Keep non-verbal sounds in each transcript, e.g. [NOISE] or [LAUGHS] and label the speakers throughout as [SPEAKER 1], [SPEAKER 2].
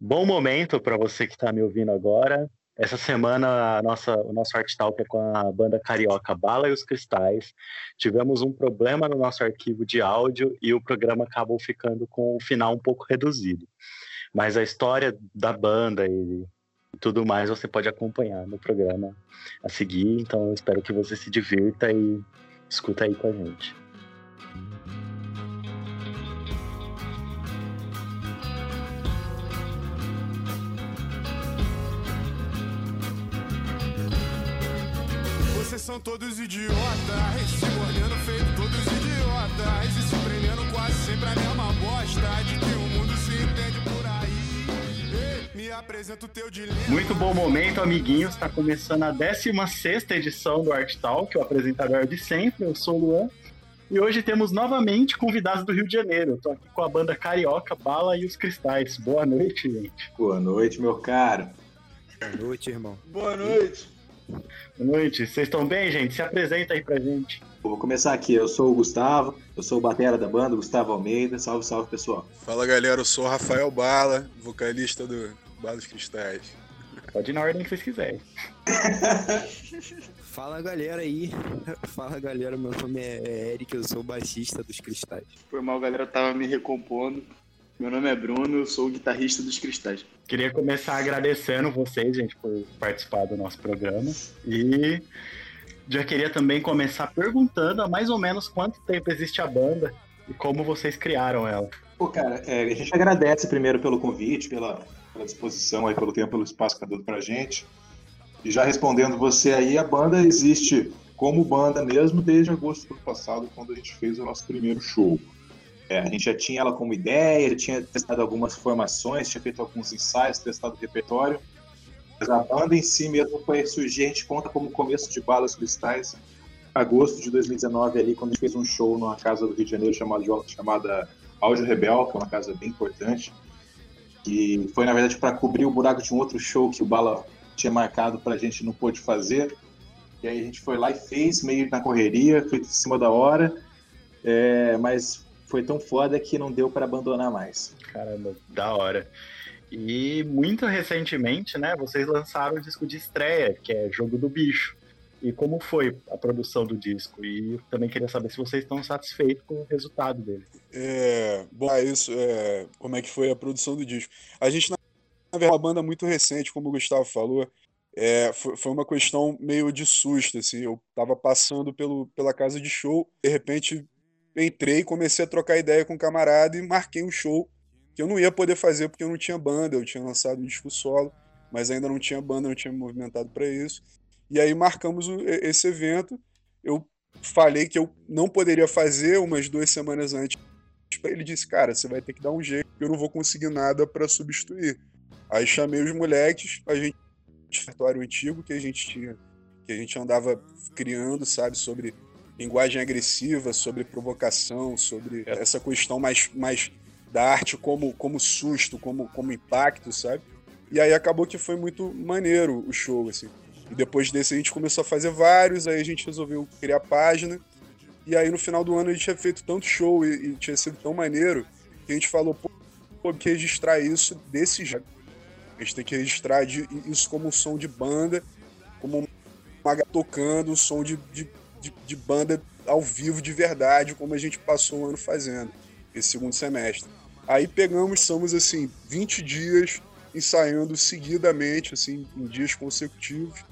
[SPEAKER 1] Bom momento para você que está me ouvindo agora. Essa semana, nossa, o nosso Art Talk é com a banda carioca Bala e os Cristais. Tivemos um problema no nosso arquivo de áudio e o programa acabou ficando com o final um pouco reduzido. Mas a história da banda e tudo mais você pode acompanhar no programa a seguir. Então eu espero que você se divirta e escuta aí com a gente.
[SPEAKER 2] São todos idiotas, se mordendo feito todos idiotas, e se prendendo quase sempre a mesma bosta, de que o mundo se entende por aí. Me apresenta o teu dilema.
[SPEAKER 1] Muito bom momento, amiguinhos. Está começando a 16 edição do Art Talk, o apresentador de sempre. Eu sou o Luan. E hoje temos novamente convidados do Rio de Janeiro. Estou aqui com a banda Carioca, Bala e os Cristais. Boa noite, gente.
[SPEAKER 3] Boa noite, meu caro.
[SPEAKER 4] Boa noite, irmão.
[SPEAKER 5] Boa noite.
[SPEAKER 1] Boa noite. Vocês estão bem, gente? Se apresenta aí pra gente.
[SPEAKER 3] Eu vou começar aqui. Eu sou o Gustavo, eu sou o batera da banda, Gustavo Almeida. Salve, salve, pessoal.
[SPEAKER 5] Fala, galera. Eu sou o Rafael Bala, vocalista do Bala dos Cristais.
[SPEAKER 1] Pode ir na ordem que vocês quiserem. [LAUGHS]
[SPEAKER 4] Fala galera aí. Fala galera, meu nome é Eric, eu sou o baixista dos Cristais.
[SPEAKER 6] Foi mal, galera, eu tava me recompondo. Meu nome é Bruno, eu sou o guitarrista dos Cristais.
[SPEAKER 1] Queria começar agradecendo vocês, gente, por participar do nosso programa. E já queria também começar perguntando há mais ou menos quanto tempo existe a banda e como vocês criaram ela.
[SPEAKER 3] Pô, cara, é, a gente agradece primeiro pelo convite, pela, pela disposição aí, pelo tempo, pelo espaço que tá dando pra gente. E já respondendo você aí, a banda existe como banda mesmo desde agosto do ano passado, quando a gente fez o nosso primeiro show. É, a gente já tinha ela como ideia, tinha testado algumas formações, tinha feito alguns ensaios, testado o repertório. Mas a banda em si mesmo foi surgir, a gente conta como começo de Balas Cristais, agosto de 2019, ali, quando a gente fez um show numa casa do Rio de Janeiro chamada, chamada Áudio Rebel, que é uma casa bem importante. E foi, na verdade, para cobrir o buraco de um outro show que o Bala tinha marcado para a gente não pôde fazer. E aí a gente foi lá e fez, meio na correria, foi em cima da hora. É, mas foi tão foda que não deu para abandonar mais.
[SPEAKER 1] Caramba, da hora. E muito recentemente, né, vocês lançaram o disco de estreia, que é Jogo do Bicho. E como foi a produção do disco? E também queria saber se vocês estão satisfeitos com o resultado dele.
[SPEAKER 5] É, bom, é isso, é, como é que foi a produção do disco? A gente, na verdade, é uma banda muito recente, como o Gustavo falou, é, foi, foi, uma questão meio de susto, assim, eu tava passando pelo, pela casa de show, de repente entrei, comecei a trocar ideia com um camarada e marquei um show que eu não ia poder fazer porque eu não tinha banda, eu tinha lançado um disco solo, mas ainda não tinha banda, não tinha me movimentado para isso. E aí marcamos esse evento. Eu falei que eu não poderia fazer umas duas semanas antes. Ele disse, cara, você vai ter que dar um jeito, eu não vou conseguir nada para substituir. Aí chamei os moleques, a gente repertório antigo que a gente tinha, que a gente andava criando, sabe, sobre linguagem agressiva, sobre provocação, sobre essa questão mais, mais da arte como, como susto, como, como impacto, sabe? E aí acabou que foi muito maneiro o show, assim. E depois desse a gente começou a fazer vários, aí a gente resolveu criar a página. E aí no final do ano a gente tinha feito tanto show e, e tinha sido tão maneiro que a gente falou, pô, pô que registrar isso desse jeito. A gente tem que registrar de, isso como um som de banda, como uma tocando, um som de, de de, de banda ao vivo de verdade, como a gente passou o ano fazendo, esse segundo semestre. Aí pegamos, somos assim, 20 dias ensaiando seguidamente, assim, em dias consecutivos,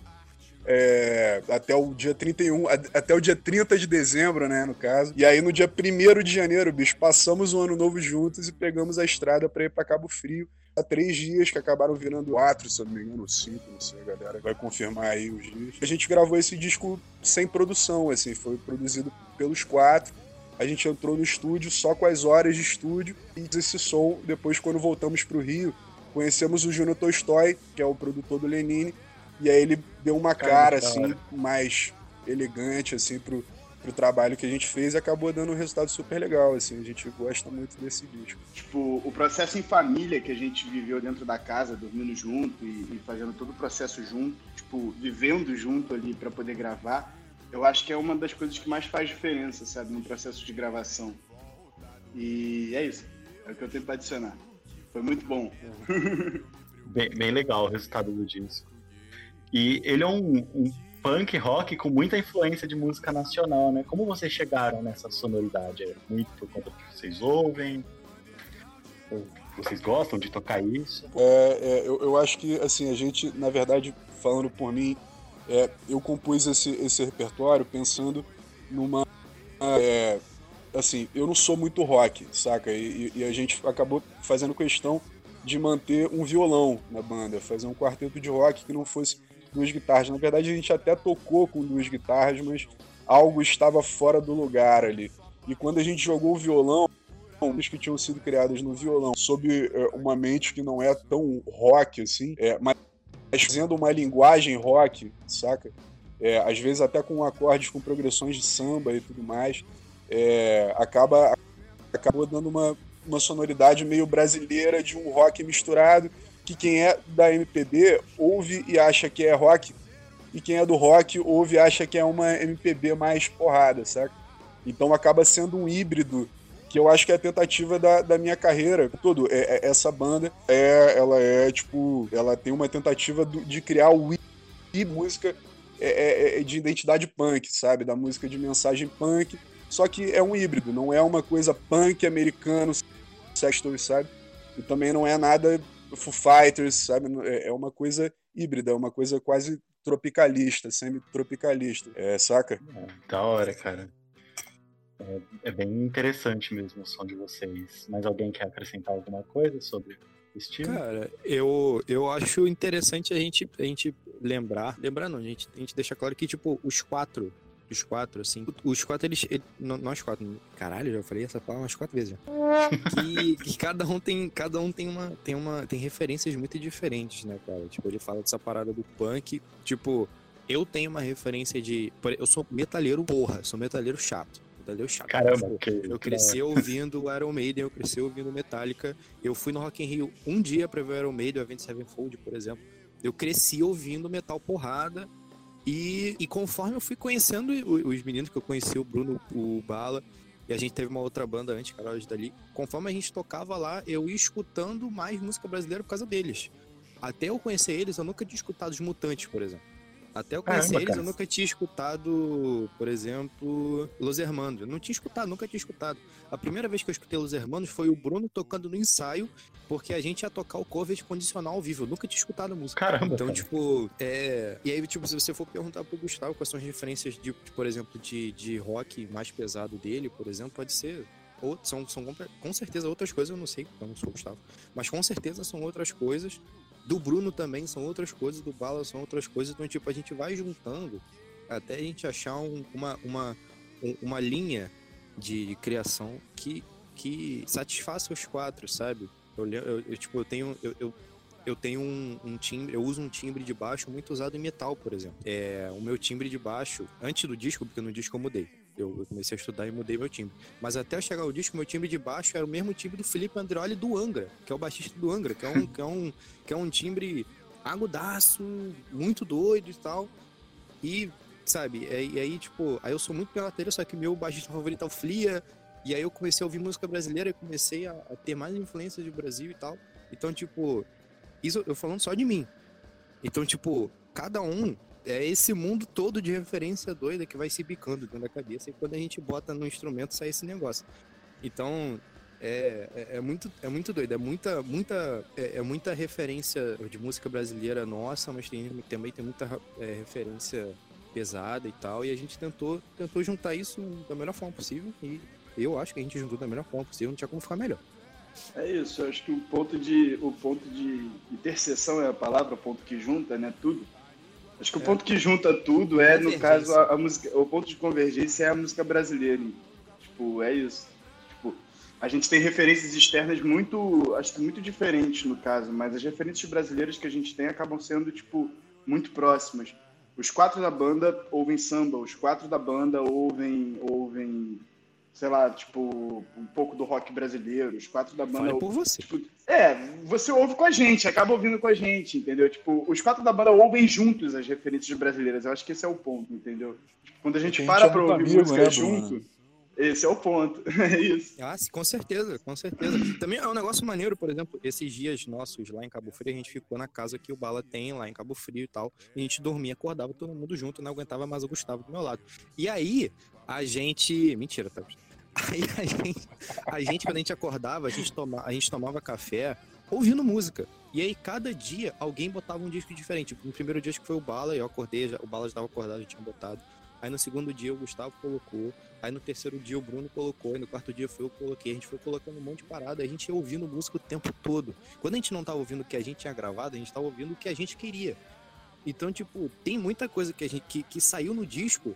[SPEAKER 5] é, até o dia 31, até o dia 30 de dezembro, né, no caso. E aí no dia 1 de janeiro, bicho, passamos o ano novo juntos e pegamos a estrada para ir para Cabo Frio. Há três dias que acabaram virando quatro, se eu não me engano, cinco, não sei, a galera vai confirmar aí os dias. A gente gravou esse disco sem produção, assim, foi produzido pelos quatro. A gente entrou no estúdio só com as horas de estúdio e esse som, depois quando voltamos para o Rio, conhecemos o Júnior Tolstói, que é o produtor do Lenine, e aí ele deu uma cara, assim, mais elegante, assim, pro, pro trabalho que a gente fez e acabou dando um resultado super legal, assim. A gente gosta muito desse disco.
[SPEAKER 6] Tipo, o processo em família que a gente viveu dentro da casa, dormindo junto e, e fazendo todo o processo junto, tipo, vivendo junto ali para poder gravar, eu acho que é uma das coisas que mais faz diferença, sabe, no processo de gravação. E é isso. É o que eu tenho para adicionar. Foi muito bom.
[SPEAKER 1] Bem, bem legal o resultado do disco. E ele é um, um punk rock com muita influência de música nacional, né? Como vocês chegaram nessa sonoridade? É muito por conta do que vocês ouvem? Ou vocês gostam de tocar isso?
[SPEAKER 5] É, é, eu, eu acho que, assim, a gente, na verdade, falando por mim, é, eu compus esse, esse repertório pensando numa. é, assim, eu não sou muito rock, saca? E, e a gente acabou fazendo questão de manter um violão na banda, fazer um quarteto de rock que não fosse duas guitarras. Na verdade, a gente até tocou com duas guitarras, mas algo estava fora do lugar ali. E quando a gente jogou o violão, músicas que tinham sido criadas no violão, sob é, uma mente que não é tão rock assim, é, mas fazendo uma linguagem rock, saca? É, às vezes até com acordes com progressões de samba e tudo mais, é, acaba acabou dando uma, uma sonoridade meio brasileira de um rock misturado que quem é da MPB ouve e acha que é rock e quem é do rock ouve e acha que é uma MPB mais porrada, saca? Então acaba sendo um híbrido que eu acho que é a tentativa da, da minha carreira todo. É, é- essa banda é, ela é tipo, ela tem uma tentativa do- de criar o e música é, é- é de identidade punk, sabe? Da música de mensagem punk. Só que é um híbrido, não é uma coisa punk americano, Sextons, sabe? E também não é nada Foo Fighters, sabe? É é uma coisa híbrida, é uma coisa quase tropicalista, semi-tropicalista, é, saca?
[SPEAKER 1] É, da hora, cara. É, é bem interessante mesmo o som de vocês. Mas alguém quer acrescentar alguma coisa sobre o estilo?
[SPEAKER 4] Cara, eu, eu acho interessante a gente, a gente lembrar. Lembrar não, a gente, a gente deixa claro que, tipo, os quatro. Os quatro, assim. Os quatro, eles. nós quatro. Caralho, já falei essa palavra umas quatro vezes já. [LAUGHS] Que, que cada um tem. Cada um tem uma. Tem uma. Tem referências muito diferentes, né, cara? Tipo, ele fala dessa parada do punk. Tipo, eu tenho uma referência de. Eu sou metalheiro, porra. Sou metalheiro chato. Metalheiro chato.
[SPEAKER 1] Caramba,
[SPEAKER 4] Tipo,
[SPEAKER 1] que,
[SPEAKER 4] eu cresci ouvindo o Iron Maiden, eu cresci ouvindo Metallica. Eu fui no Rock in Rio um dia pra ver o Iron Maiden, o Avenged Sevenfold, por exemplo. Eu cresci ouvindo metal porrada. E, e conforme eu fui conhecendo os meninos que eu conheci, o Bruno, o Bala, e a gente teve uma outra banda antes, Carol dali. Conforme a gente tocava lá, eu ia escutando mais música brasileira por causa deles. Até eu conhecer eles, eu nunca tinha escutado os Mutantes, por exemplo. Até eu conhecer eles, eu nunca tinha escutado, por exemplo, Los Hermanos. Eu não tinha escutado, nunca tinha escutado. A primeira vez que eu escutei Los Hermanos foi o Bruno tocando no ensaio, porque a gente ia tocar o cover de condicional ao vivo. Eu nunca tinha escutado a música.
[SPEAKER 1] Caramba,
[SPEAKER 4] Então,
[SPEAKER 1] cara.
[SPEAKER 4] tipo, é. E aí, tipo, se você for perguntar pro Gustavo quais são as referências de, de, por exemplo, de, de rock mais pesado dele, por exemplo, pode ser. Ou, são, são com- certeza outras coisas, eu não sei, eu não sou o Gustavo. Mas com certeza são outras coisas. Do Bruno também são outras coisas, do Bala são outras coisas. Então, tipo, a gente vai juntando até a gente achar um- uma, uma, um- uma linha de criação que, que satisfaça os quatro, sabe? Eu, eu, eu, tipo, eu tenho. Eu, eu, eu tenho um, um timbre, eu uso um timbre de baixo muito usado em metal, por exemplo. É, o meu timbre de baixo, antes do disco, porque no disco eu mudei. Eu, comecei a estudar e mudei meu timbre. Mas até eu chegar ao disco, meu timbre de baixo era o mesmo timbre do Felipe Andreoli do Angra, que é o baixista do Angra, que é um, que é um, que é um timbre agudaço, muito doido e tal. E, sabe, é- e aí, tipo, aí eu sou muito pelateiro, só que meu baixista favorito é o Flia. E aí eu comecei a ouvir música brasileira e comecei a, a ter mais influências de Brasil e tal. Então, tipo, isso eu falando só de mim. Então, tipo, cada um é esse mundo todo de referência doida que vai se bicando dentro da cabeça e quando a gente bota no instrumento sai esse negócio. Então, é, é, é muito, é muito doido, é muita, muita, é, é muita referência de música brasileira nossa, mas tem, também tem muita é, referência pesada e tal, e a gente tentou, tentou juntar isso da melhor forma possível e eu acho que a gente juntou da melhor forma possível, não tinha como ficar melhor.
[SPEAKER 6] É isso, eu acho que o ponto de o ponto de interseção é a palavra, o ponto que junta, né, tudo. Acho que o ponto que junta tudo é, no caso, a, a música, o ponto de convergência é a música brasileira. Tipo, é isso. Tipo, a gente tem referências externas muito, acho que muito diferentes no caso, mas as referências brasileiras que a gente tem acabam sendo tipo muito próximas. Os quatro da banda ouvem samba, os quatro da banda ouvem ouvem sei lá, tipo, um pouco do rock brasileiro, os quatro da banda
[SPEAKER 4] Fale por você.
[SPEAKER 6] Tipo, é, você ouve com a gente, acaba ouvindo com a gente, entendeu? Tipo, os quatro da banda ouvem juntos as referências brasileiras. Eu acho que esse é o ponto, entendeu? Tipo, quando a gente
[SPEAKER 5] Porque a
[SPEAKER 6] para
[SPEAKER 5] gente é
[SPEAKER 6] pra ouvir
[SPEAKER 5] amigo,
[SPEAKER 6] música
[SPEAKER 5] né,
[SPEAKER 6] junto. Esse é o ponto. [LAUGHS] É isso.
[SPEAKER 4] Ah, sim, com certeza, com certeza. Também é um negócio maneiro, por exemplo, esses dias nossos lá em Cabo Frio, a gente ficou na casa que o Bala tem lá em Cabo Frio e tal. E a gente dormia, acordava todo mundo junto, não aguentava mais o Gustavo do meu lado. E aí, a gente. Mentira, tá? Aí a gente, a gente quando a gente acordava, a gente, toma, a gente tomava café ouvindo música. E aí, cada dia, alguém botava um disco diferente. No primeiro dia, acho que foi o Bala, eu acordei, já, o Bala já estava acordado, já tinha botado. Aí no segundo dia, o Gustavo colocou. Aí no terceiro dia, o Bruno colocou. E no quarto dia, foi eu que coloquei. A gente foi colocando um monte de parada. A gente ia ouvindo música o tempo todo. Quando a gente não tava ouvindo o que a gente tinha gravado, a gente tava ouvindo o que a gente queria. Então, tipo, tem muita coisa que a gente que, que saiu no disco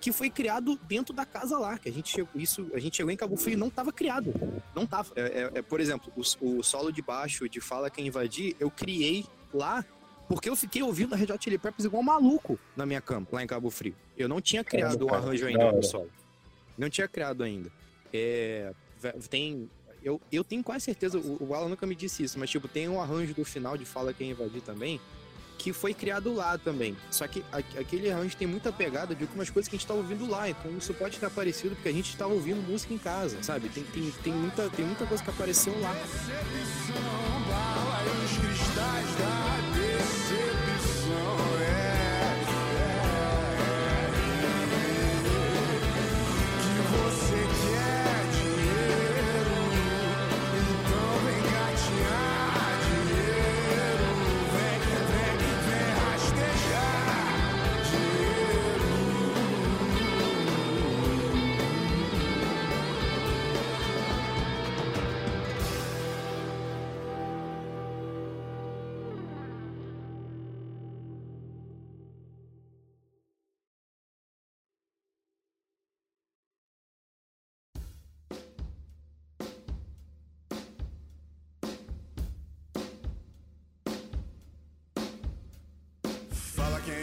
[SPEAKER 4] que foi criado dentro da casa lá, que a gente chegou, isso, a gente chegou em Cabo Frio e não estava criado. Não tava. É, é, é, por exemplo, o, o, solo de baixo de Fala Quem Invadir, eu criei lá porque eu fiquei ouvindo a Red Hot Chili Peppers igual maluco na minha cama, lá em Cabo Frio. Eu não tinha criado o um arranjo ainda pro solo. Não tinha criado ainda. É, tem eu, eu tenho quase certeza, o, o Alan nunca me disse isso, mas tipo, tem um arranjo do final de Fala Quem Invadir também, que foi criado lá também. Só que aquele arranjo tem muita pegada de algumas coisas que a gente tá ouvindo lá. Então isso pode estar parecido porque a gente tá ouvindo música em casa, sabe? Tem, tem, tem, muita, tem muita coisa que apareceu lá.
[SPEAKER 2] quem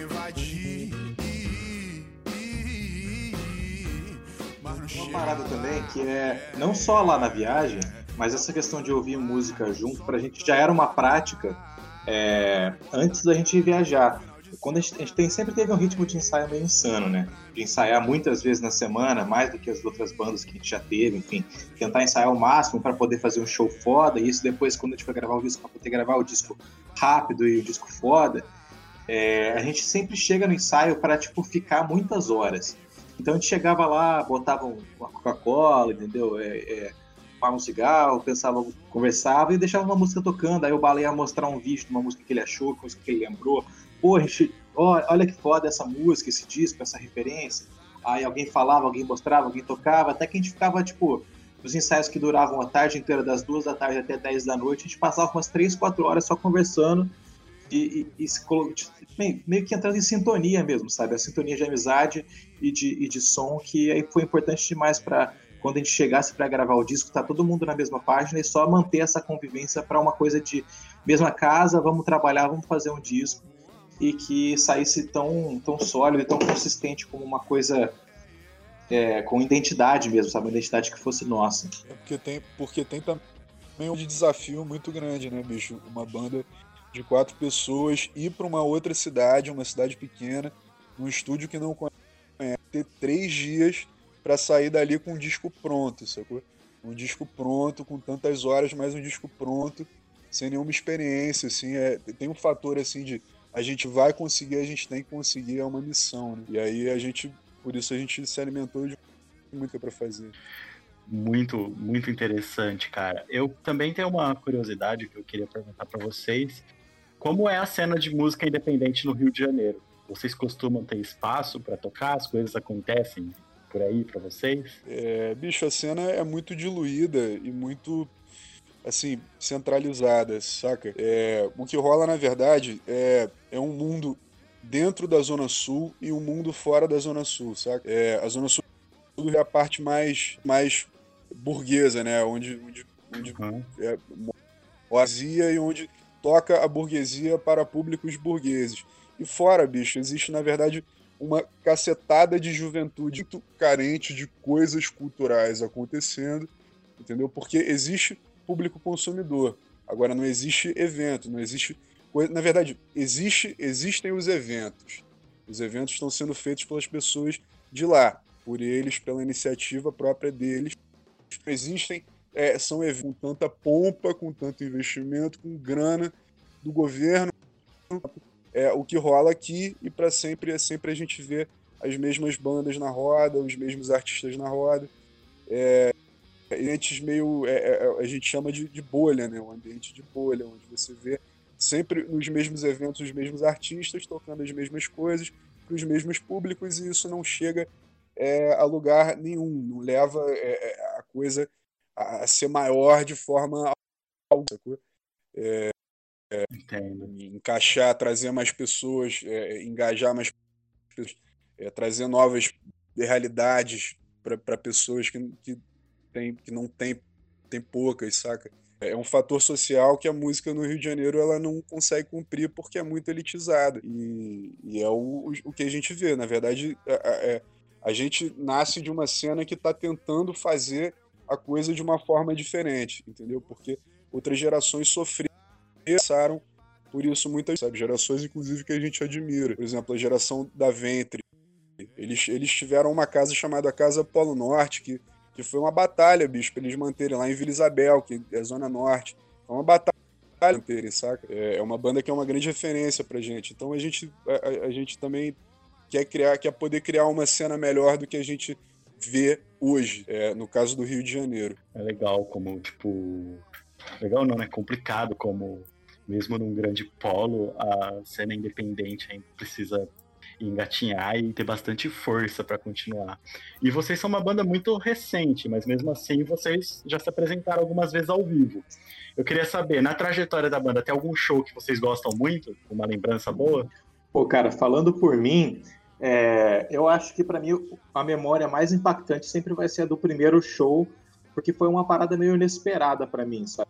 [SPEAKER 2] invadir.
[SPEAKER 3] Uma parada também que é não só lá na viagem, mas essa questão de ouvir música junto, pra gente já era uma prática é, antes da gente viajar. Quando a gente, a gente tem, sempre teve um ritmo de ensaio meio insano, né? De ensaiar muitas vezes na semana, mais do que as outras bandas que a gente já teve, enfim. Tentar ensaiar o máximo para poder fazer um show foda, e isso depois, quando a gente for gravar o disco, para poder gravar o disco rápido e o disco foda, é, a gente sempre chega no ensaio para tipo ficar muitas horas. Então a gente chegava lá, botava uma Coca-Cola, entendeu? É, é, um cigarro, pensava, conversava e deixava uma música tocando. Aí o Bala ia mostrar um vídeo de uma música que ele achou, coisa que ele lembrou. Pô, gente, olha, olha que foda essa música, esse disco, essa referência. Aí alguém falava, alguém mostrava, alguém tocava, até que a gente ficava, tipo, os ensaios que duravam a tarde inteira, das duas da tarde até 10 da noite, a gente passava umas 3, 4 horas só conversando e, e, e se, meio que entrando em sintonia mesmo, sabe? A sintonia de amizade e de, e de som, que aí foi importante demais para quando a gente chegasse para gravar o disco, tá todo mundo na mesma página e só manter essa convivência para uma coisa de mesma casa, vamos trabalhar, vamos fazer um disco e que saísse tão, tão sólido e tão consistente como uma coisa é, com identidade mesmo, sabe? Uma identidade que fosse nossa.
[SPEAKER 5] É porque tem, porque tem também um desafio muito grande, né, bicho? Uma banda de quatro pessoas, ir para uma outra cidade, uma cidade pequena, num estúdio que não conhece, ter três dias para sair dali com um disco pronto, sacou? Um disco pronto, com tantas horas, mas um disco pronto, sem nenhuma experiência, assim, é, tem um fator, assim, de a gente vai conseguir, a gente tem que conseguir, é uma missão, né? E aí a gente, por isso a gente se alimentou de muito para fazer
[SPEAKER 1] muito, muito interessante, cara. Eu também tenho uma curiosidade que eu queria perguntar para vocês, como é a cena de música independente no Rio de Janeiro? Vocês costumam ter espaço para tocar? As coisas acontecem por aí para vocês?
[SPEAKER 5] É, bicho, a cena é muito diluída e muito assim, centralizada, saca? É, o que rola, na verdade, é, é um mundo dentro da Zona Sul e um mundo fora da Zona Sul, saca? É, a Zona Sul é a parte mais, mais burguesa, né? Onde, onde, onde uhum. é vazia e onde toca a burguesia para públicos burgueses. E fora, bicho, existe na verdade uma cacetada de juventude muito carente de coisas culturais acontecendo, entendeu? Porque existe público consumidor. Agora não existe evento, não existe na verdade, existe existem os eventos. Os eventos estão sendo feitos pelas pessoas de lá. por eles, pela iniciativa própria deles. Existem, é, são com tanta pompa, com tanto investimento, com grana do governo. É, o que rola aqui e para sempre é sempre a gente vê as mesmas bandas na roda, os mesmos artistas na roda. É, ambientes meio. É, é, a gente chama de, de, bolha, né? Um ambiente de bolha, onde você vê sempre nos mesmos eventos os mesmos artistas tocando as mesmas coisas para os mesmos públicos e isso não chega é, a lugar nenhum, não leva é, é, a coisa a ser maior de forma é, é, encaixar, trazer mais pessoas, é, engajar mais pessoas, trazer novas realidades para pessoas que, que, tem, que não tem, tem poucas, saca? é um fator social que a música no Rio de Janeiro ela não consegue cumprir porque é muito elitizada. E, e é o, o que a gente vê. Na verdade, a, é, a gente nasce de uma cena que está tentando fazer a coisa de uma forma diferente, entendeu? Porque outras gerações sofreram passaram por isso muitas sabe? gerações, inclusive, que a gente admira. Por exemplo, a geração da Ventre. Eles, eles tiveram uma casa chamada Casa Polo Norte, que que foi uma batalha, bicho, pra eles manterem lá em Vila Isabel, que é Zona Norte. Foi uma batalha manterem, saca? É, é uma banda que é uma grande referência pra gente. Então a gente, a, a gente também quer criar, quer poder criar uma cena melhor do que a gente vê hoje, é, no caso do Rio de Janeiro.
[SPEAKER 1] É legal como, tipo. Legal não, é complicado como, mesmo num grande polo, a cena independente ainda precisa engatinhar e ter bastante força para continuar. E vocês são uma banda muito recente, mas mesmo assim vocês já se apresentaram algumas vezes ao vivo. Eu queria saber, na trajetória da banda, tem algum show que vocês gostam muito? Uma lembrança boa?
[SPEAKER 3] Pô, cara, falando por mim, é, eu acho que para mim a memória mais impactante sempre vai ser a do primeiro show, porque foi uma parada meio inesperada para mim, sabe?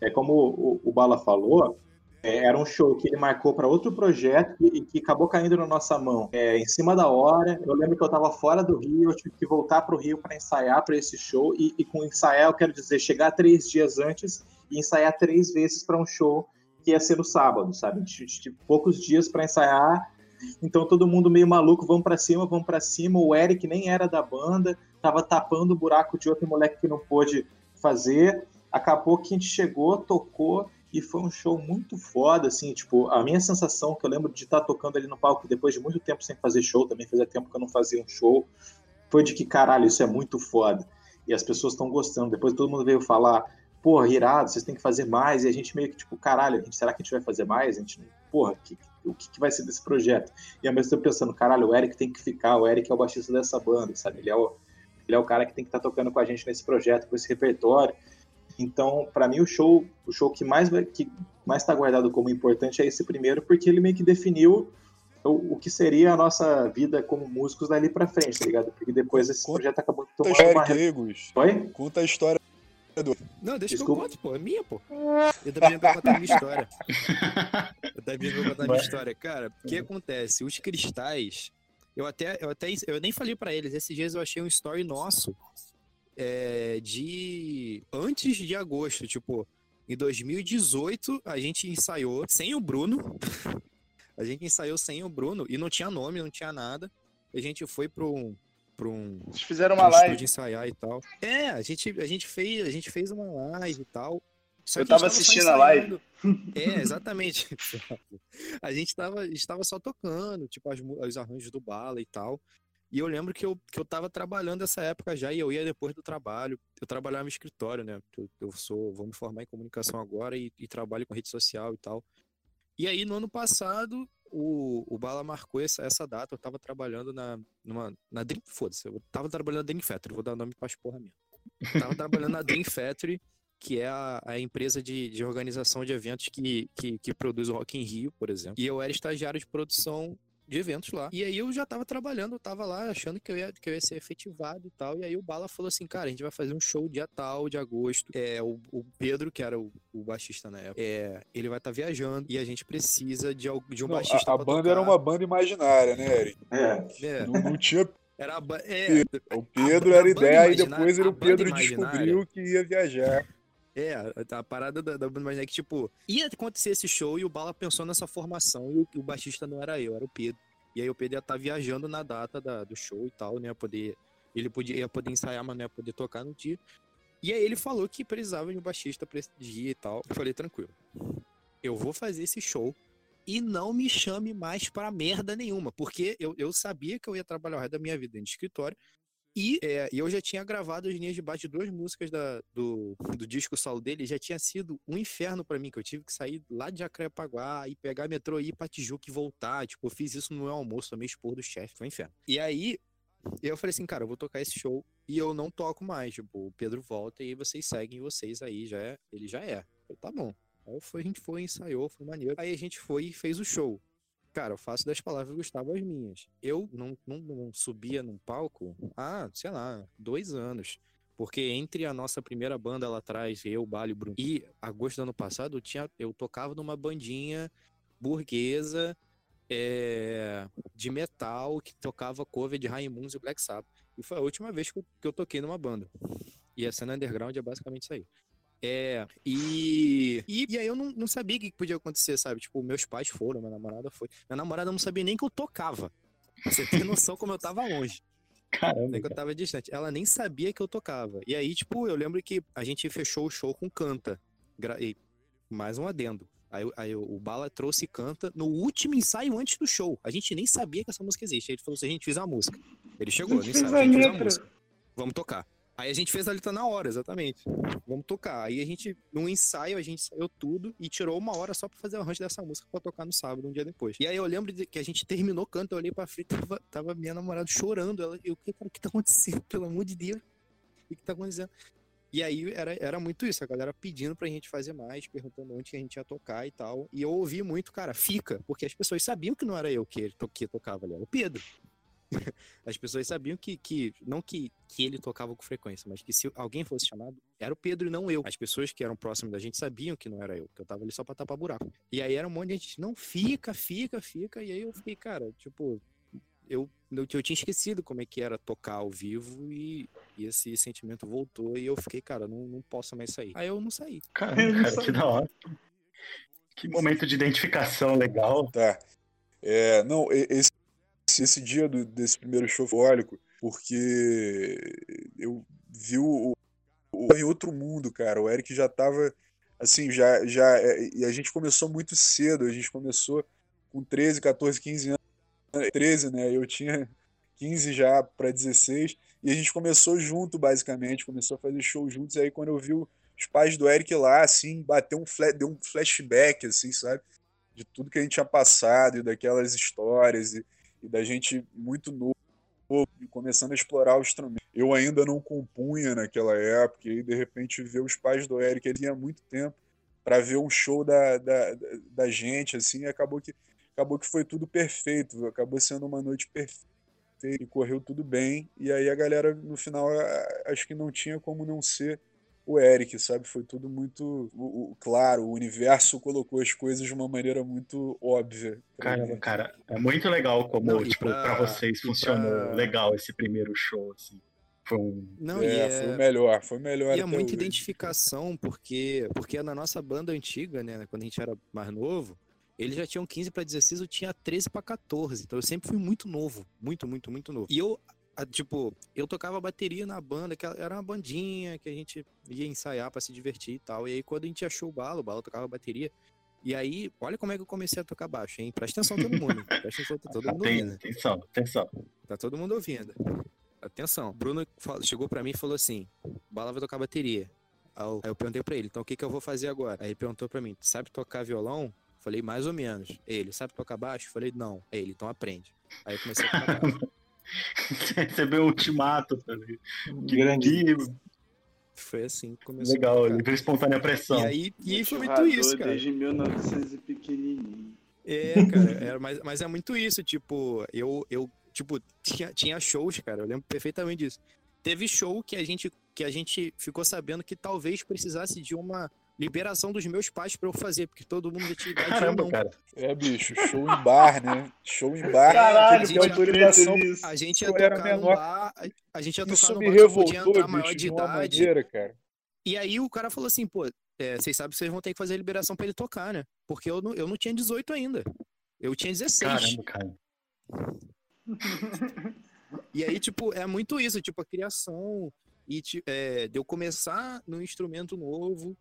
[SPEAKER 3] É como o, o Bala falou, é, era um show que ele marcou para outro projeto e que acabou caindo na nossa mão é, em cima da hora. Eu lembro que eu estava fora do Rio, eu tive que voltar para o Rio para ensaiar para esse show. E, e, com ensaiar, eu quero dizer, chegar três dias antes e ensaiar três vezes para um show que ia ser no sábado, sabe? Tive poucos dias para ensaiar. Então todo mundo meio maluco, vamos para cima, vamos para cima. O Eric nem era da banda, estava tapando o buraco de outro moleque que não pôde fazer. Acabou que a gente chegou, tocou e foi um show muito foda, assim, tipo, a minha sensação que eu lembro de estar tocando ali no palco depois de muito tempo sem fazer show, também fazia tempo que eu não fazia um show, foi de que, caralho, isso é muito foda. E as pessoas estão gostando. Depois todo mundo veio falar, porra, irado, vocês têm que fazer mais. E a gente meio que, tipo, caralho, gente, será que a gente vai fazer mais? A gente, porra, que, o que, que vai ser desse projeto? E ao mesmo tempo pensando, caralho, o Eric tem que ficar, o Eric é o baixista dessa banda, sabe? Ele é o, ele é o cara que tem que estar tá tocando com a gente nesse projeto, com esse repertório. Então, para mim, o show, o show que mais que mais está guardado como importante é esse primeiro, porque ele meio que definiu o, o que seria a nossa vida como músicos dali para frente, tá ligado? Porque depois esse Conta projeto acabou
[SPEAKER 5] tomando uma... Oi? Conta a história do...
[SPEAKER 4] Não, deixa Desculpa. que eu conto, pô. É minha, pô. Eu também vou contar a minha história. Eu também vou contar a minha história. Cara, o que acontece? Os cristais, eu até, eu até, eu nem falei para eles. Esses dias eu achei um story nosso é, de antes de agosto, tipo, em 2018 a gente ensaiou sem o Bruno. a gente ensaiou sem o Bruno e não tinha nome, não tinha nada. A gente foi pro um para um
[SPEAKER 6] Vocês fizeram uma live
[SPEAKER 4] de ensaiar e tal. É, a gente a gente fez, a gente fez uma live e tal.
[SPEAKER 6] Só eu tava, tava assistindo a live.
[SPEAKER 4] É, exatamente. [LAUGHS] a gente tava, estava só tocando, tipo, as, os arranjos do bala e tal. E eu lembro que eu, que eu tava trabalhando essa época já e eu ia depois do trabalho. Eu trabalhava no escritório, né? Eu, eu sou, vou me formar em comunicação agora e, e, trabalho com rede social e tal. E aí, no ano passado, o, o Bala marcou essa, essa data. Eu tava trabalhando na, numa, na Dream, foda-se, eu tava trabalhando na Dream Factory, vou dar nome pra porra. Eu tava trabalhando na Dream Factory, que é a, a empresa de, de organização de eventos que, que, que produz o Rock in Rio, por exemplo. E eu era estagiário de produção de eventos lá. E aí eu já tava trabalhando, eu tava lá achando que eu ia, que eu ia ser efetivado e tal. E aí o Bala falou assim, cara, a gente vai fazer um show dia tal, de agosto. É, o, o Pedro, que era o, o baixista na época, é, ele vai estar tá viajando e a gente precisa de, de um não, baixista
[SPEAKER 5] A, a banda tocar. era uma banda imaginária, né, Eric?
[SPEAKER 3] É.
[SPEAKER 5] é. Não, não tinha
[SPEAKER 4] era a, é,
[SPEAKER 5] o Pedro a, era a ideia e depois ele, o Pedro descobriu que ia viajar.
[SPEAKER 4] É, a, parada da, da banda é que, tipo, ia acontecer esse show e o Bala pensou nessa formação e o, o baixista não era eu, era o Pedro. E aí o Pedro ia estar tá viajando na data da, do show e tal, né? Poder Ele podia, ia poder ensaiar, mas não ia poder tocar no dia. E aí ele falou que precisava de um baixista pra esse dia e tal. Eu falei, tranquilo. Eu vou fazer esse show e não me chame mais pra merda nenhuma. Porque eu, eu sabia que eu ia trabalhar o resto da minha vida dentro de escritório. E é, eu já tinha gravado as linhas de baixo de duas músicas da, do, do disco solo dele. Já tinha sido um inferno pra mim, que eu tive que sair lá de Jacarepaguá e pegar metrô e ir pra Tijuca e voltar. Tipo, eu fiz isso no meu almoço, também expor do chefe. Foi um inferno. E aí, eu falei assim, cara, eu vou tocar esse show e eu não toco mais. Tipo, o Pedro volta e vocês seguem vocês aí, já é, ele já é. Eu, tá bom. Aí foi, a gente foi, ensaiou, foi maneiro. Aí a gente foi e fez o show. Cara, eu faço das palavras do Gustavo as minhas. Eu não, não, não subia num palco há, sei lá, dois anos. Porque entre a nossa primeira banda lá atrás, eu, Balho, Bruno, e agosto do ano passado, eu, tinha, eu tocava numa bandinha burguesa é, de metal que tocava cover de Raimundos e Black Sabbath. E foi a última vez que eu, que eu toquei numa banda. E a cena underground é basicamente isso aí. É, e, e, e aí eu não, não sabia o que podia acontecer, sabe? Tipo, meus pais foram, minha namorada foi. Minha namorada não sabia nem que eu tocava. Você tem [LAUGHS] noção como eu tava longe.
[SPEAKER 1] Caramba.
[SPEAKER 4] Nem que eu tava distante. Ela nem sabia que eu tocava. E aí, tipo, eu lembro que a gente fechou o show com canta. Gra- E mais um adendo. Aí, aí o Bala trouxe canta no último ensaio antes do show. A gente nem sabia que essa música existe. Aí ele falou assim: a gente fez uma música. Ele chegou
[SPEAKER 7] A
[SPEAKER 4] ensaio,
[SPEAKER 7] fez
[SPEAKER 4] a gente
[SPEAKER 7] a
[SPEAKER 4] fez
[SPEAKER 7] letra.
[SPEAKER 4] música. Vamos tocar. Aí a gente fez a letra na hora, exatamente. Vamos tocar. Aí a gente, num ensaio, a gente saiu tudo e tirou uma hora só pra fazer o arranjo dessa música pra tocar no sábado, um dia depois. E aí eu lembro de que a gente terminou o canto, eu olhei pra frente, tava, tava minha namorada chorando. Ela, eu, o que tá acontecendo? [LAUGHS] Pelo amor de Deus. O que tá acontecendo? E aí era, era muito isso, a galera pedindo pra gente fazer mais, perguntando onde que a gente ia tocar e tal. E eu ouvi muito, cara, fica, porque as pessoas sabiam que não era eu que, to- que tocava ali, era o Pedro. [LAUGHS] As pessoas sabiam que, que não que, que ele tocava com frequência, mas que se alguém fosse chamado, era o Pedro e não eu. As pessoas que eram próximas da gente sabiam que não era eu, que eu tava ali só pra tapar buraco. E aí era um monte de gente, não, fica, fica, fica. E aí eu fiquei, cara, tipo, eu, eu, eu tinha esquecido como é que era tocar ao vivo e, e esse sentimento voltou e eu fiquei, cara, não, não posso mais sair. Aí eu não saí.
[SPEAKER 1] Caramba, cara, que da hora. Que momento de identificação legal.
[SPEAKER 5] Tá. É, não, esse, esse dia do- desse primeiro show foi óleo, porque eu vi o, o em outro mundo, cara. O Eric já tava assim, já já é, e a gente começou muito cedo, a gente começou com 13, 14, 15 anos, 13, né? Eu tinha 15 já para 16 e a gente começou junto, basicamente, começou a fazer show juntos. E aí quando eu vi os pais do Eric lá, assim, bateu um fla- deu um flashback, assim, sabe? De tudo que a gente tinha passado e daquelas histórias e, e da gente muito novo começando a explorar o instrumento. Eu ainda não compunha naquela época e de repente ver os pais do Eric, ele tinha muito tempo para ver um show da, da, da- gente, assim, e acabou que acabou que foi tudo perfeito, acabou sendo uma noite perfeita e correu tudo bem. E aí a galera no final acho que não tinha como não ser o Eric, sabe? Foi tudo muito o- o- claro, o universo colocou as coisas de uma maneira muito óbvia.
[SPEAKER 1] Caramba,
[SPEAKER 5] mim.
[SPEAKER 1] cara, é muito legal como,
[SPEAKER 4] Não,
[SPEAKER 1] tipo,
[SPEAKER 4] pra-
[SPEAKER 1] pra vocês funcionou
[SPEAKER 4] pra-
[SPEAKER 1] legal esse primeiro show, assim. Foi um...
[SPEAKER 4] Não,
[SPEAKER 5] é,
[SPEAKER 4] e é,
[SPEAKER 5] foi o melhor, foi o melhor
[SPEAKER 4] E é muita
[SPEAKER 5] hoje.
[SPEAKER 4] identificação, porque, porque na nossa banda antiga, né, quando a gente era mais novo, eles já tinham 15 para 16, eu tinha 13 para 14. Então eu sempre fui muito novo, muito, muito, muito novo. E eu, tipo, eu tocava bateria na banda, que era uma bandinha que a gente ia ensaiar para se divertir e tal. E aí quando a gente achou o Balo, o Balo tocava bateria. E aí, olha como é que eu comecei a tocar baixo, hein? Presta atenção todo mundo. Presta atenção, tá todo mundo ouvindo.
[SPEAKER 1] Atenção, atenção.
[SPEAKER 4] Tá todo mundo ouvindo. Atenção. Bruno chegou pra mim e falou assim: Bala vai tocar bateria. Aí eu, perguntei pra ele: então o que, que eu vou fazer agora? Aí ele perguntou pra mim: "Tu sabe tocar violão? Falei, mais ou menos. Ele, sabe tocar baixo? Falei, não. Aí Ele, então aprende. Aí eu comecei a tocar baixo. [LAUGHS] [LAUGHS]
[SPEAKER 1] Recebeu um ultimato, tá? Que,
[SPEAKER 3] Grande.
[SPEAKER 4] Foi assim que começou. a
[SPEAKER 1] legal,
[SPEAKER 4] tocar.
[SPEAKER 1] livre espontânea pressão.
[SPEAKER 4] E aí, e aí foi muito isso, cara.
[SPEAKER 6] Desde 1900 e pequenininho.
[SPEAKER 4] É, cara, era, mas, mas é muito isso, tipo, eu, eu tipo, tinha, tinha shows, cara, eu lembro perfeitamente disso. Teve show que a gente, que a gente ficou sabendo que talvez precisasse de uma liberação dos meus pais pra eu fazer, porque todo mundo já tinha idade
[SPEAKER 1] Caramba,
[SPEAKER 4] não.
[SPEAKER 1] cara.
[SPEAKER 5] É, bicho, show em bar, né? Show em bar.
[SPEAKER 7] Caralho,
[SPEAKER 5] tinha que ter
[SPEAKER 4] pode
[SPEAKER 5] autorização.
[SPEAKER 4] A gente ia
[SPEAKER 5] Eu
[SPEAKER 4] tocar
[SPEAKER 5] menor.
[SPEAKER 4] bar, a- a gente ia tocar
[SPEAKER 5] Isso
[SPEAKER 4] num
[SPEAKER 5] me
[SPEAKER 4] bar que
[SPEAKER 5] revoltou,
[SPEAKER 4] entrar maior
[SPEAKER 5] bicho,
[SPEAKER 4] de idade.
[SPEAKER 5] maneira, cara.
[SPEAKER 4] E aí o cara falou assim, pô, é, vocês sabem que vocês vão ter que fazer a liberação pra ele tocar, né? Porque eu não, eu não tinha 18 ainda. Eu tinha 16.
[SPEAKER 1] Caramba, cara.
[SPEAKER 4] E aí, tipo, é muito isso, tipo, a criação e é, de eu começar num instrumento novo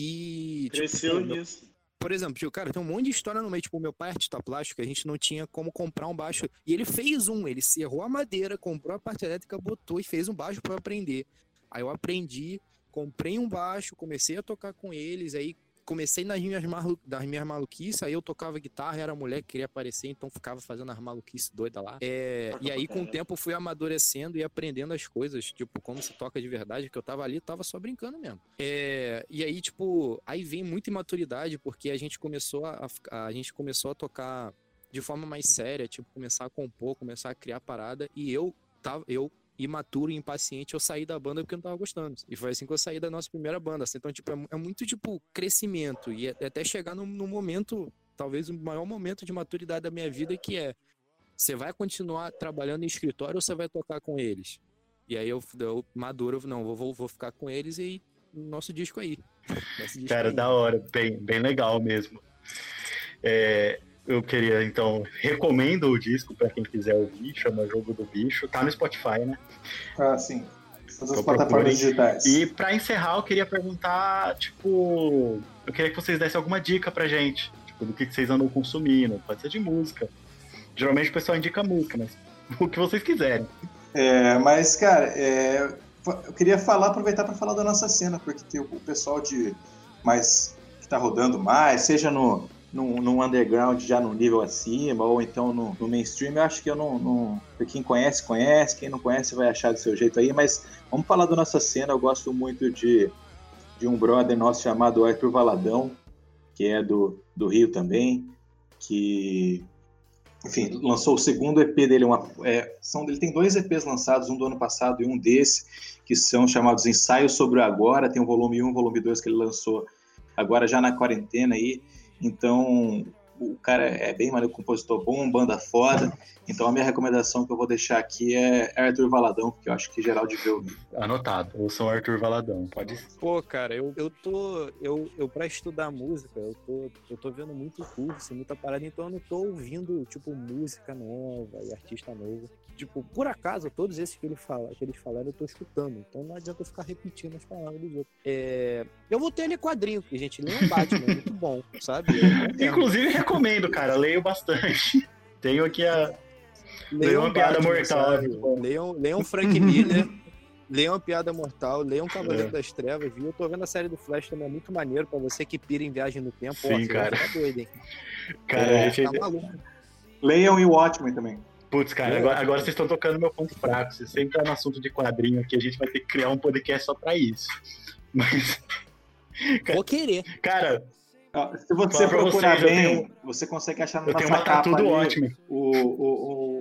[SPEAKER 4] e. tipo,
[SPEAKER 6] Cresceu
[SPEAKER 4] meu-
[SPEAKER 6] nisso.
[SPEAKER 4] por exemplo, tipo, cara, tem um monte de história no meio. Tipo, meu pai é artista plástico, a gente não tinha como comprar um baixo. E ele fez um, ele serrou a madeira, comprou a parte elétrica, botou e fez um baixo pra eu aprender. Aí eu aprendi, comprei um baixo, comecei a tocar com eles, aí comecei nas minhas, malu das minhas maluquices, aí eu tocava guitarra, era mulher que queria aparecer, então ficava fazendo as maluquices doidas lá. É, e aí, com o tempo, fui amadurecendo e aprendendo as coisas, tipo, como se toca de verdade, que eu tava ali, tava só brincando mesmo. É, e aí, tipo, aí vem muita imaturidade, porque a gente começou a, a, a gente começou a tocar de forma mais séria, tipo, começar a compor, começar a criar parada, e eu tava, eu imaturo e impaciente, eu saí da banda porque eu não tava gostando. E foi assim que eu saí da nossa primeira banda. assim. Então, tipo, é, é muito, tipo, crescimento. E é- até chegar no, no momento, talvez o maior momento de maturidade da minha vida, que é você vai continuar trabalhando em escritório ou você vai tocar com eles? E aí eu, eu maduro, eu, não, vou, vou, vou ficar com eles e nosso disco aí. [LAUGHS] Nosso disco
[SPEAKER 1] Cara,
[SPEAKER 4] aí.
[SPEAKER 1] da hora, bem, bem legal mesmo. É, eu queria, então, recomendo o disco para quem quiser ouvir, chama Jogo do Bicho, tá no Spotify, né?
[SPEAKER 3] Ah, sim. Todas as
[SPEAKER 1] Então
[SPEAKER 3] plataformas digitais.
[SPEAKER 1] E para encerrar, eu queria perguntar, tipo, eu queria que vocês dessem alguma dica pra gente, tipo, do que que vocês andam consumindo, pode ser de música. Geralmente o pessoal indica música, mas [LAUGHS] o que vocês quiserem.
[SPEAKER 3] É, mas, cara, é, eu queria falar, aproveitar para falar da nossa cena, porque tem o pessoal de mais que tá rodando mais, seja no, no, no underground já no nível acima, ou então no, no mainstream, eu acho que eu não, não. Quem conhece, conhece, quem não conhece vai achar do seu jeito aí, mas vamos falar da nossa cena. Eu gosto muito de, de um brother nosso chamado Arthur Valadão, que é do, do Rio também, que enfim, lançou o segundo EP dele. Uma, é, são, ele tem dois EPs lançados, um do ano passado e um desse, que são chamados Ensaios sobre o Agora. Tem o volume 1 e volume 2 que ele lançou agora já na quarentena aí. Então, o cara é bem maneiro, compositor bom, banda foda. Então, a minha recomendação que eu vou deixar aqui é Arthur Valadão, que eu acho que geral devia ouvir.
[SPEAKER 1] Anotado. Eu sou o Arthur Valadão, pode ser.
[SPEAKER 4] Pô, cara, eu, eu tô. Eu, eu pra estudar música, eu tô, eu tô vendo muito curso, muita parada, então eu não tô ouvindo, tipo, música nova e artista novo. Tipo, por acaso, todos esses que, ele fala, que eles falaram, eu tô escutando. Então não adianta eu ficar repetindo as palavras dos outros. É, eu vou ter ler quadrinho, porque, gente, lê um Batman, é muito bom, sabe? É.
[SPEAKER 1] Inclusive, recomendo, cara, leio bastante. [LAUGHS] Tenho aqui a. Leiam uma piada mortal.
[SPEAKER 4] Leiam, leiam Frank Miller. Leiam Piada Mortal, leiam Cavaleiro
[SPEAKER 1] É.
[SPEAKER 4] das Trevas, viu? Eu tô vendo a série do Flash também, é muito maneiro pra você que pira em viagem no tempo.
[SPEAKER 1] Sim,
[SPEAKER 4] ó, você
[SPEAKER 1] cara.
[SPEAKER 4] Ficar doido, hein?
[SPEAKER 1] Cara,
[SPEAKER 3] É,
[SPEAKER 1] a gente.
[SPEAKER 4] Tá maluco.
[SPEAKER 3] Leiam e o Watchmen também.
[SPEAKER 1] Putz, cara, agora, agora vocês estão tocando meu ponto fraco. Se sempre tá no assunto de quadrinho aqui, a gente vai ter que criar um podcast só pra isso. [LAUGHS] Mas,
[SPEAKER 4] Vou querer.
[SPEAKER 1] cara,
[SPEAKER 3] Se você procurar
[SPEAKER 1] vocês, eu
[SPEAKER 3] bem,
[SPEAKER 1] tenho-
[SPEAKER 3] você consegue achar na
[SPEAKER 1] eu tenho
[SPEAKER 3] nossa
[SPEAKER 1] uma tatu do Watchmen.
[SPEAKER 3] O, o,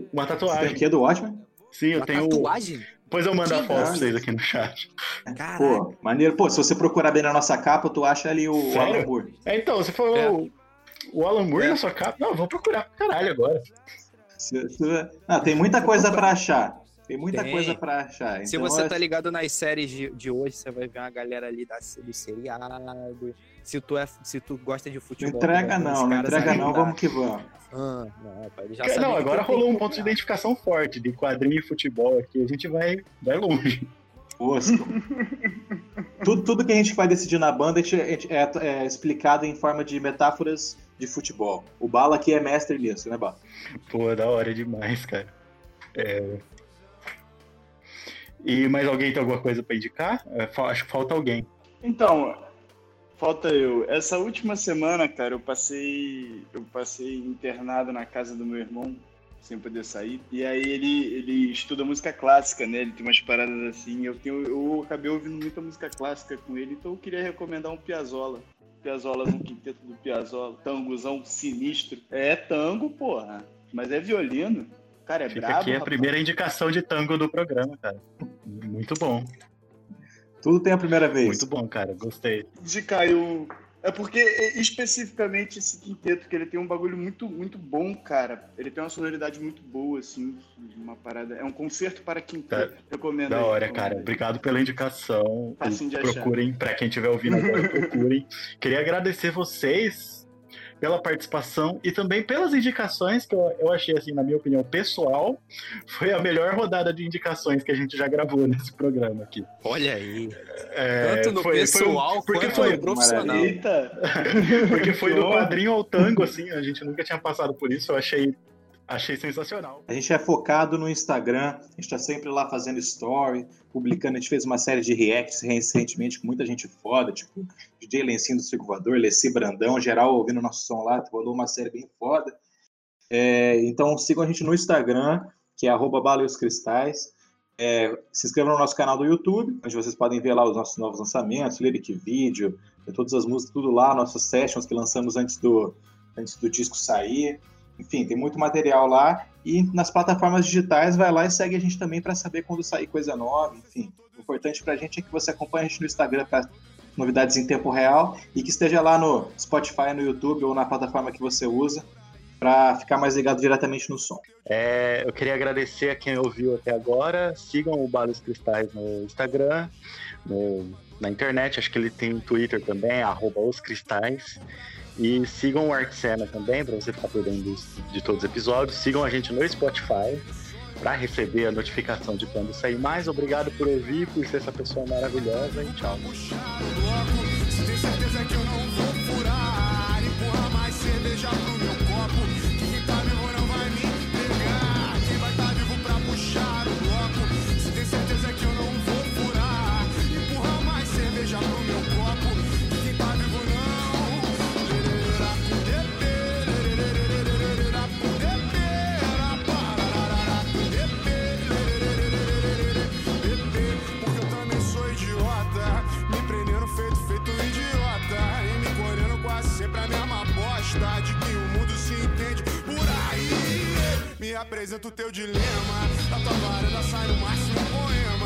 [SPEAKER 3] o...
[SPEAKER 1] Uma
[SPEAKER 3] Você
[SPEAKER 1] tatuagem.
[SPEAKER 3] que do Watchmen?
[SPEAKER 1] Sim, eu
[SPEAKER 4] Uma
[SPEAKER 1] tenho.
[SPEAKER 4] tatuagem?
[SPEAKER 1] Depois eu mando a
[SPEAKER 4] Que
[SPEAKER 1] foto pra vocês aqui no chat.
[SPEAKER 4] Caraca.
[SPEAKER 3] Pô, maneiro. Pô, se você procurar bem na nossa capa, tu acha ali o
[SPEAKER 1] Sério?
[SPEAKER 3] Alan Moore.
[SPEAKER 1] É, então, você falou
[SPEAKER 4] É.
[SPEAKER 1] o- o Alan Moore
[SPEAKER 4] É.
[SPEAKER 1] na sua capa? Não, eu vou procurar pra caralho agora.
[SPEAKER 3] Se- se- Ah, tem muita coisa pra achar. Tem muita
[SPEAKER 4] Tem.
[SPEAKER 3] coisa pra achar.
[SPEAKER 4] Se
[SPEAKER 3] Então,
[SPEAKER 4] você
[SPEAKER 3] é-
[SPEAKER 4] tá ligado nas séries de, de hoje, você vai ver uma galera ali da, do seriado. Se tu, é, se tu gosta de
[SPEAKER 3] Não
[SPEAKER 4] futebol.
[SPEAKER 3] entrega
[SPEAKER 4] tu vai ver
[SPEAKER 3] não, não entrega não,
[SPEAKER 4] da-
[SPEAKER 3] vamos que vamos.
[SPEAKER 4] Ah, não, pai,
[SPEAKER 1] não, agora rolou um ponto de identificação forte de quadrinho e futebol aqui. A gente vai, vai longe.
[SPEAKER 3] Oscar. [LAUGHS] tudo, tudo que a gente vai decidir na banda a gente- a gente- é, é explicado em forma de metáforas de futebol. O Bala aqui é mestre nisso, né, Bala?
[SPEAKER 1] Pô, da hora demais, cara. É... E mais alguém tem alguma coisa pra indicar? É, acho que falta alguém.
[SPEAKER 6] Então, falta eu. Essa última semana, cara, eu passei. Eu passei internado na casa do meu irmão, sem poder sair. E aí ele, ele estuda música clássica, né? Ele tem umas paradas assim. Eu, tenho, eu acabei ouvindo muita música clássica com ele, então eu queria recomendar um Piazzolla. Piazzolla no quinteto do Piazzolla, tangozão sinistro. É tango, porra. Mas é violino. Cara, é
[SPEAKER 1] Fica
[SPEAKER 6] brabo.
[SPEAKER 1] aqui a
[SPEAKER 6] rapaz.
[SPEAKER 1] primeira indicação de tango do programa, cara. Muito bom,
[SPEAKER 3] Tudo tem a primeira vez.
[SPEAKER 1] muito bom, cara. Gostei.
[SPEAKER 6] de Caio. É porque é, especificamente esse quinteto que ele tem um bagulho muito muito bom, cara. Ele tem uma sonoridade muito boa assim, uma parada. É um concerto para quinteto. Recomendo.
[SPEAKER 1] Da
[SPEAKER 6] aí,
[SPEAKER 1] hora,
[SPEAKER 6] recomendo
[SPEAKER 1] cara.
[SPEAKER 6] aí.
[SPEAKER 1] Obrigado pela indicação. Procurem, pra quem estiver ouvindo agora, procurem. [LAUGHS] Queria agradecer vocês pela participação e também pelas indicações que eu, eu achei, assim, na minha opinião pessoal, foi a melhor rodada de indicações que a gente já gravou nesse programa aqui.
[SPEAKER 4] Olha aí.
[SPEAKER 1] É,
[SPEAKER 4] Tanto no
[SPEAKER 1] foi- foi um-
[SPEAKER 4] pessoal
[SPEAKER 1] porque
[SPEAKER 4] quanto [LAUGHS]
[SPEAKER 1] foi
[SPEAKER 4] no profissional.
[SPEAKER 6] Eita!
[SPEAKER 1] Porque foi do quadrinho ao tango, assim, a gente nunca tinha passado por isso, eu achei, achei sensacional.
[SPEAKER 3] A gente é focado no Instagram, a gente está sempre lá fazendo story, publicando. A gente fez uma série de reacts recentemente com muita gente foda, tipo DJ Lencinho do Circo Voador, Leci Brandão, geral ouvindo nosso som lá, rolou uma série bem foda. É, então sigam a gente no Instagram, que é arroba Bala e os Cristais. É, se inscrevam no nosso canal do YouTube, onde vocês podem ver lá os nossos novos lançamentos, lyric vídeo, todas as músicas, tudo lá, nossas sessions que lançamos antes do, antes do disco sair. Enfim, tem muito material lá. E nas plataformas digitais, vai lá e segue a gente também para saber quando sair coisa nova. Enfim, o importante para a gente é que você acompanhe a gente no Instagram para novidades em tempo real e que esteja lá no Spotify, no YouTube ou na plataforma que você usa para ficar mais ligado diretamente no som.
[SPEAKER 1] É, eu queria agradecer a quem ouviu até agora. Sigam o Balos Cristais no Instagram, no- na internet, acho que ele tem Twitter também, arroba os cristais. E sigam o Artsena também, para você ficar por dentro de todos os episódios. Sigam a gente no Spotify para receber a notificação de quando sair mais. Obrigado por ouvir, por ser essa pessoa maravilhosa e tchau.
[SPEAKER 2] Apresenta o teu dilema. Da tua varanda sai no máximo um poema.